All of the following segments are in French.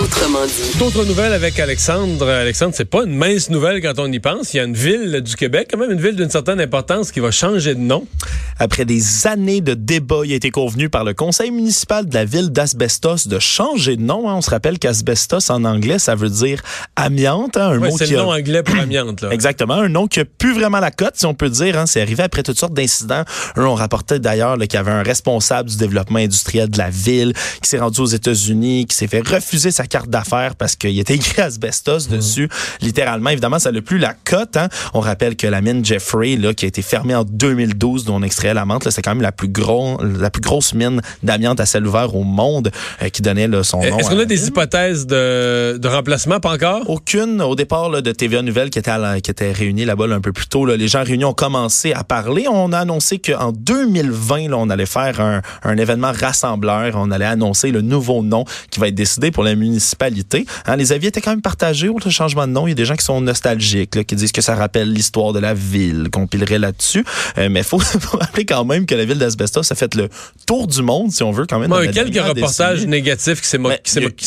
Autrement dit. Autre nouvelle avec Alexandre. Alexandre, c'est pas une mince nouvelle quand on y pense. Il y a une ville du Québec, quand même une ville d'une certaine importance, qui va changer de nom. Après des années de débats, il a été convenu par le conseil municipal de la ville d'Asbestos de changer de nom. hein. On se rappelle qu'asbestos en anglais, ça veut dire amiante, hein, un Ouais, mot c'est qui le a- nom anglais pour amiante. Là. Exactement, un nom qui a plus vraiment la cote, si on peut dire. Hein. C'est arrivé après toutes sortes d'incidents. Un, on rapportait d'ailleurs qu'il y avait un responsable du développement industriel de la ville qui s'est rendu aux États-Unis, qui s'est fait refuser sa carte d'affaires parce qu'il était écrit asbestos dessus. Littéralement, évidemment, ça n'a plus la cote. Hein. On rappelle que la mine Jeffrey, là, qui a été fermée en 2012, dont on extrayait la menthe, là, c'est quand même la plus, gros, la plus grosse mine d'amiante à ciel ouvert au monde euh, qui donnait là, son nom. Est-ce qu'on a des hypothèses de, de remplacement? Pas encore? Aucune au départ là, de TVA Nouvelle qui était, à la- qui était réunie là-bas là, un peu plus tôt. là. les gens réunis ont commencé à parler. On a annoncé qu'en 2020, là, on allait faire un, un événement rassembleur. On allait annoncer le nouveau nom qui va être décidé pour la municipalité. Hein, les avis étaient quand même partagés au changement de nom. Il y a des gens qui sont nostalgiques, là, qui disent que ça rappelle l'histoire de la ville, qu'on pilerait là-dessus. Euh, mais il faut, faut rappeler quand même que la ville d'Asbestos a fait le tour du monde, si on veut, quand même. La quelques reportages décennie. négatifs qui, a-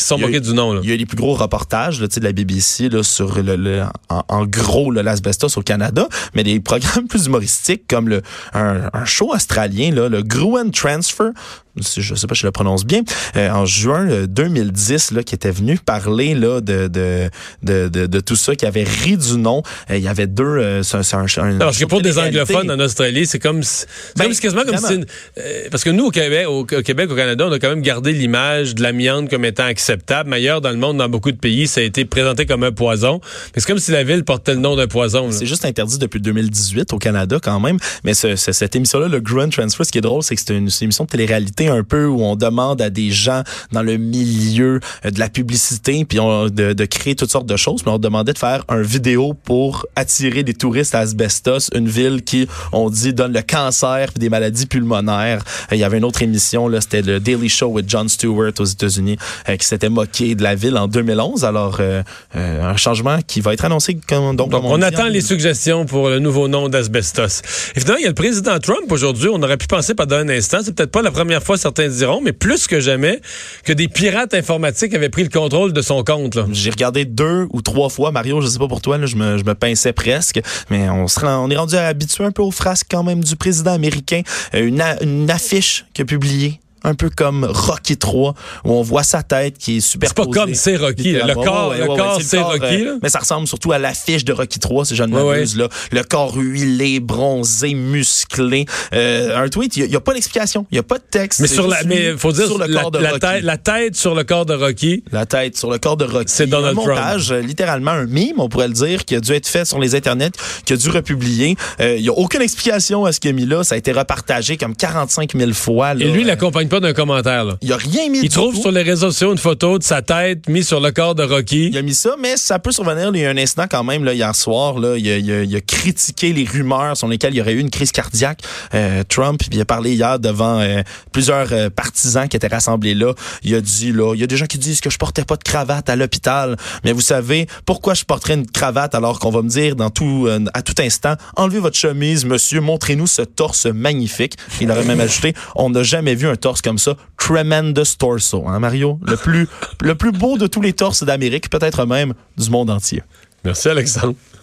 se sont moqués du nom. Là. Il y a eu les plus gros reportages là, tu sais, de la BBC là, sur le, le- en, en gros là, l'asbestos au Canada, mais des programmes plus humoristiques comme le un, un show australien, là, le Gruen Transfer, je sais pas si je le prononce bien, euh, en juin euh, 2010, là, qui était venu parler là, de, de, de, de, de tout ça, qui avait ri du nom. Euh, il y avait deux... euh, c'est un, un- parce que pour de des anglophones en Australie, c'est comme, si- c'est Ben, quasiment comme si une- euh, parce que nous au Québec, au, au Québec, au Canada, on a quand même gardé l'image de l'amiante comme étant acceptable. Mais ailleurs dans le monde, dans beaucoup de pays, ça a été présenté comme un poison. Mais c'est comme si la ville portait le nom d'un poison. C'est juste interdit depuis 2018 au Canada quand même. Mais ce- ce- cette émission-là, le Grunt Transfer, ce qui est drôle, c'est que c'est une, émission de télé-réalité un peu où on demande à des gens dans le milieu de la publicité puis on, de, de créer toutes sortes de choses. Mais on demandait de faire un vidéo pour attirer des touristes à Asbestos, une ville qui, on dit, donne le cancer puis des maladies pulmonaires. Il y avait une autre émission, là, c'était le Daily Show with Jon Stewart aux États-Unis euh, qui s'était moqué de la ville en 2011. Alors, euh, euh, un changement qui va être annoncé comme, donc, Donc, on, dit, attend en- les suggestions pour le nouveau nom d'Asbestos. Finalement, il y a le président Trump aujourd'hui. On aurait pu penser pendant un instant, c'est peut-être pas la première fois, certains diront, mais plus que jamais, que des pirates informatiques avaient pris le contrôle de son compte. J'ai regardé deux ou trois fois. Mario, je sais pas pour toi, je, me, je me pinçais presque. Mais on, se rend- on est rendu habitué un peu aux frasques quand même du président américain. Euh, Une, une affiche qu'il a. Un peu comme Rocky 3, où on voit sa tête qui est super C'est pas comme c'est Rocky. Le corps, le corps c'est Rocky. là. mais ça ressemble surtout à l'affiche de Rocky 3, si je ne m'abuse. là. Le corps huilé, bronzé, musclé. Euh, un tweet, il n'y a, pas d'explication. Il n'y a pas de texte. Mais sur la, mais faut dire sur le la, corps de la Rocky. tête, la tête sur le corps de Rocky. La tête sur le corps de Rocky. C'est Donald un Trump. montage, euh, littéralement un mime, on pourrait le dire, qui a dû être fait sur les internets, qui a dû republier. Euh, Il y a aucune explication à ce qu'il a mis là. Ça a été repartagé comme 45 000 fois. là. Et lui, il Euh, l'accompagne pas d'un commentaire. Là. il a rien mis Il du trouve sur les réseaux sociaux une photo de sa tête mise sur le corps de Rocky. Il a mis ça, mais ça peut survenir. Il y a un incident quand même là, hier soir. Là, il, a, il a- il a critiqué les rumeurs sur lesquelles il y aurait eu une crise cardiaque. Euh, Trump, puis il a parlé hier devant euh, plusieurs euh, partisans qui étaient rassemblés là. Il a dit là, il y a des gens qui disent que je portais pas de cravate à l'hôpital. Mais vous savez pourquoi je porterais une cravate alors qu'on va me dire dans tout à tout instant, enlevez votre chemise, monsieur, montrez-nous ce torse magnifique. Il aurait même ajouté, on n'a jamais vu un torse comme ça. Tremendous torso, hein, Mario, le plus le plus beau de tous les torses d'Amérique, peut-être même du monde entier. Merci, Alexandre.